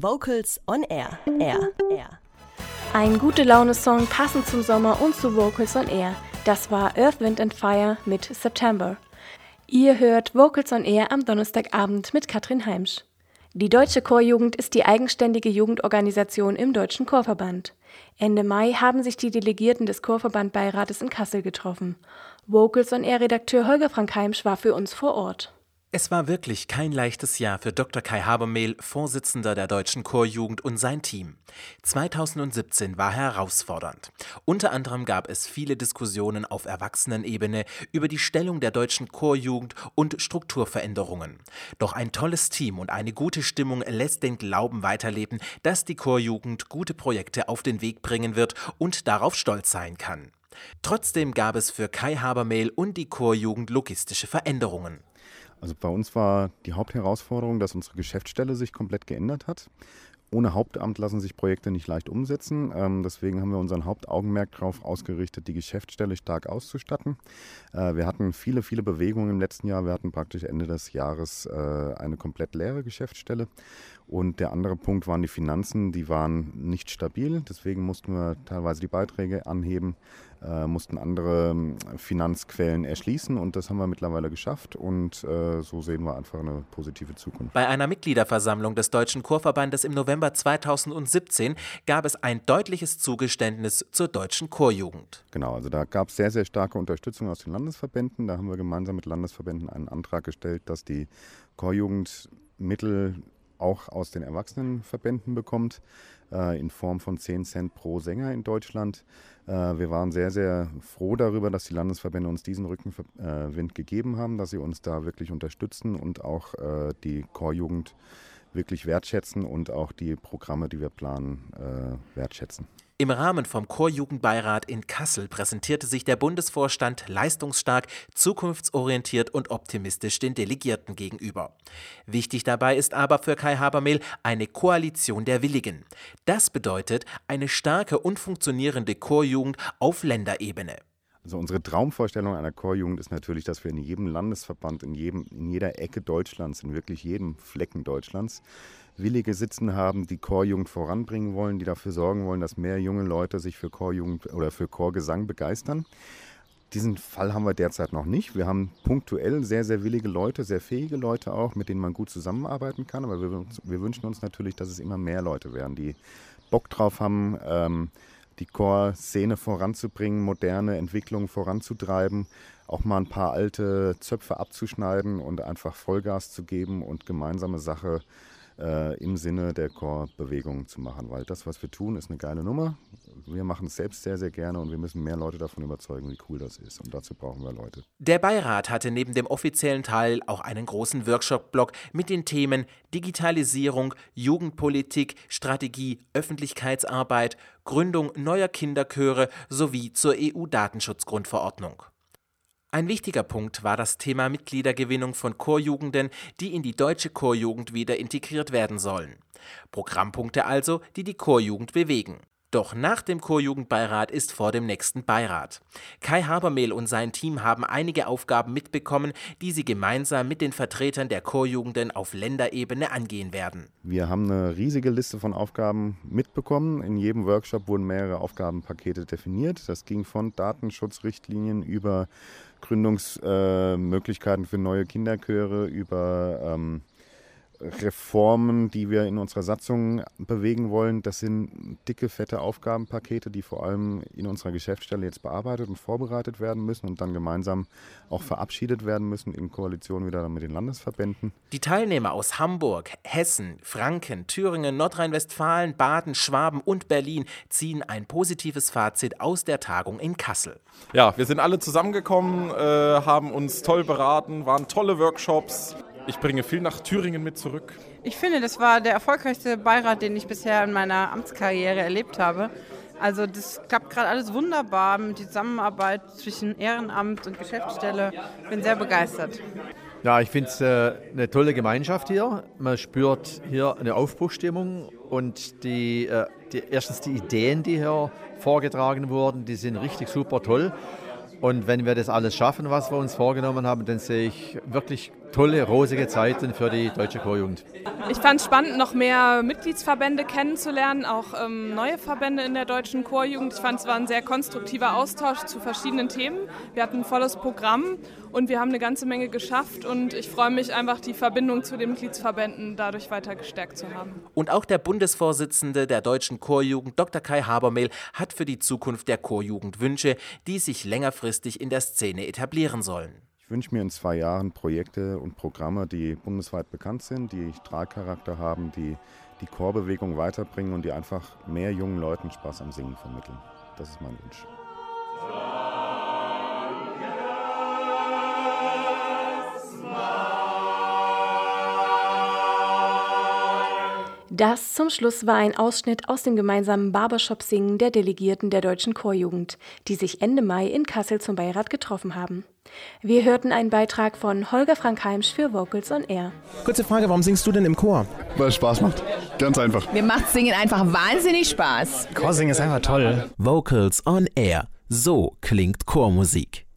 Vocals on Air. Air. Air. Ein gute Laune-Song passend zum Sommer und zu Vocals on Air. Das war Earth, Wind and Fire mit September. Ihr hört Vocals on Air am Donnerstagabend mit Katrin Heimsch. Die Deutsche Chorjugend ist die eigenständige Jugendorganisation im Deutschen Chorverband. Ende Mai haben sich die Delegierten des Chorverbandbeirates in Kassel getroffen. Vocals on Air Redakteur Holger Frank Heimsch war für uns vor Ort. Es war wirklich kein leichtes Jahr für Dr. Kai Habermehl, Vorsitzender der Deutschen Chorjugend und sein Team. 2017 war herausfordernd. Unter anderem gab es viele Diskussionen auf Erwachsenenebene über die Stellung der deutschen Chorjugend und Strukturveränderungen. Doch ein tolles Team und eine gute Stimmung lässt den Glauben weiterleben, dass die Chorjugend gute Projekte auf den Weg bringen wird und darauf stolz sein kann. Trotzdem gab es für Kai Habermehl und die Chorjugend logistische Veränderungen. Also bei uns war die Hauptherausforderung, dass unsere Geschäftsstelle sich komplett geändert hat. Ohne Hauptamt lassen sich Projekte nicht leicht umsetzen. Ähm, deswegen haben wir unseren Hauptaugenmerk darauf ausgerichtet, die Geschäftsstelle stark auszustatten. Äh, wir hatten viele, viele Bewegungen im letzten Jahr. Wir hatten praktisch Ende des Jahres äh, eine komplett leere Geschäftsstelle. Und der andere Punkt waren die Finanzen, die waren nicht stabil. Deswegen mussten wir teilweise die Beiträge anheben, äh, mussten andere ähm, Finanzquellen erschließen und das haben wir mittlerweile geschafft und äh, so sehen wir einfach eine positive Zukunft. Bei einer Mitgliederversammlung des Deutschen Chorverbandes im November 2017 gab es ein deutliches Zugeständnis zur deutschen Chorjugend. Genau, also da gab es sehr, sehr starke Unterstützung aus den Landesverbänden. Da haben wir gemeinsam mit Landesverbänden einen Antrag gestellt, dass die Chorjugend Mittel auch aus den Erwachsenenverbänden bekommt, äh, in Form von 10 Cent pro Sänger in Deutschland. Äh, wir waren sehr, sehr froh darüber, dass die Landesverbände uns diesen Rückenwind gegeben haben, dass sie uns da wirklich unterstützen und auch äh, die Chorjugend wirklich wertschätzen und auch die Programme, die wir planen, äh, wertschätzen. Im Rahmen vom Chorjugendbeirat in Kassel präsentierte sich der Bundesvorstand leistungsstark, zukunftsorientiert und optimistisch den Delegierten gegenüber. Wichtig dabei ist aber für Kai Habermehl eine Koalition der Willigen. Das bedeutet eine starke und funktionierende Chorjugend auf Länderebene. Also unsere Traumvorstellung einer Chorjugend ist natürlich, dass wir in jedem Landesverband, in, jedem, in jeder Ecke Deutschlands, in wirklich jedem Flecken Deutschlands Willige sitzen haben, die Chorjugend voranbringen wollen, die dafür sorgen wollen, dass mehr junge Leute sich für Chorjugend oder für Chorgesang begeistern. Diesen Fall haben wir derzeit noch nicht. Wir haben punktuell sehr, sehr willige Leute, sehr fähige Leute auch, mit denen man gut zusammenarbeiten kann. Aber wir, wir wünschen uns natürlich, dass es immer mehr Leute werden, die Bock drauf haben, ähm, die Chor-Szene voranzubringen, moderne Entwicklungen voranzutreiben, auch mal ein paar alte Zöpfe abzuschneiden und einfach Vollgas zu geben und gemeinsame Sache äh, im Sinne der Core-Bewegung zu machen. Weil das, was wir tun, ist eine geile Nummer. Wir machen es selbst sehr, sehr gerne und wir müssen mehr Leute davon überzeugen, wie cool das ist. Und dazu brauchen wir Leute. Der Beirat hatte neben dem offiziellen Teil auch einen großen Workshop-Block mit den Themen Digitalisierung, Jugendpolitik, Strategie, Öffentlichkeitsarbeit, Gründung neuer Kinderchöre sowie zur EU-Datenschutzgrundverordnung. Ein wichtiger Punkt war das Thema Mitgliedergewinnung von Chorjugenden, die in die deutsche Chorjugend wieder integriert werden sollen. Programmpunkte also, die die Chorjugend bewegen. Doch nach dem Chorjugendbeirat ist vor dem nächsten Beirat. Kai Habermehl und sein Team haben einige Aufgaben mitbekommen, die sie gemeinsam mit den Vertretern der Chorjugenden auf Länderebene angehen werden. Wir haben eine riesige Liste von Aufgaben mitbekommen. In jedem Workshop wurden mehrere Aufgabenpakete definiert. Das ging von Datenschutzrichtlinien über Gründungsmöglichkeiten äh, für neue Kinderchöre, über ähm, Reformen, die wir in unserer Satzung bewegen wollen. Das sind dicke, fette Aufgabenpakete, die vor allem in unserer Geschäftsstelle jetzt bearbeitet und vorbereitet werden müssen und dann gemeinsam auch verabschiedet werden müssen in Koalition wieder mit den Landesverbänden. Die Teilnehmer aus Hamburg, Hessen, Franken, Thüringen, Nordrhein-Westfalen, Baden, Schwaben und Berlin ziehen ein positives Fazit aus der Tagung in Kassel. Ja, wir sind alle zusammengekommen, äh, haben uns toll beraten, waren tolle Workshops. Ich bringe viel nach Thüringen mit zurück. Ich finde, das war der erfolgreichste Beirat, den ich bisher in meiner Amtskarriere erlebt habe. Also das klappt gerade alles wunderbar mit der Zusammenarbeit zwischen Ehrenamt und Geschäftsstelle. Ich bin sehr begeistert. Ja, ich finde es äh, eine tolle Gemeinschaft hier. Man spürt hier eine Aufbruchstimmung und die, äh, die, erstens die Ideen, die hier vorgetragen wurden, die sind richtig super toll. Und wenn wir das alles schaffen, was wir uns vorgenommen haben, dann sehe ich wirklich tolle, rosige Zeiten für die deutsche Chorjugend. Ich fand es spannend, noch mehr Mitgliedsverbände kennenzulernen, auch ähm, neue Verbände in der deutschen Chorjugend. Ich fand es war ein sehr konstruktiver Austausch zu verschiedenen Themen. Wir hatten ein volles Programm und wir haben eine ganze Menge geschafft und ich freue mich einfach, die Verbindung zu den Mitgliedsverbänden dadurch weiter gestärkt zu haben. Und auch der Bundesvorsitzende der deutschen Chorjugend, Dr. Kai Habermehl, hat für die Zukunft der Chorjugend Wünsche, die sich längerfristig in der Szene etablieren sollen. Ich wünsche mir in zwei Jahren Projekte und Programme, die bundesweit bekannt sind, die Strahlcharakter haben, die die Chorbewegung weiterbringen und die einfach mehr jungen Leuten Spaß am Singen vermitteln. Das ist mein Wunsch. Das zum Schluss war ein Ausschnitt aus dem gemeinsamen Barbershop-Singen der Delegierten der deutschen Chorjugend, die sich Ende Mai in Kassel zum Beirat getroffen haben. Wir hörten einen Beitrag von Holger Frank Heimsch für Vocals on Air. Kurze Frage, warum singst du denn im Chor? Weil es Spaß macht. Ganz einfach. Mir macht Singen einfach wahnsinnig Spaß. Chorsingen ist einfach toll. Vocals on Air. So klingt Chormusik.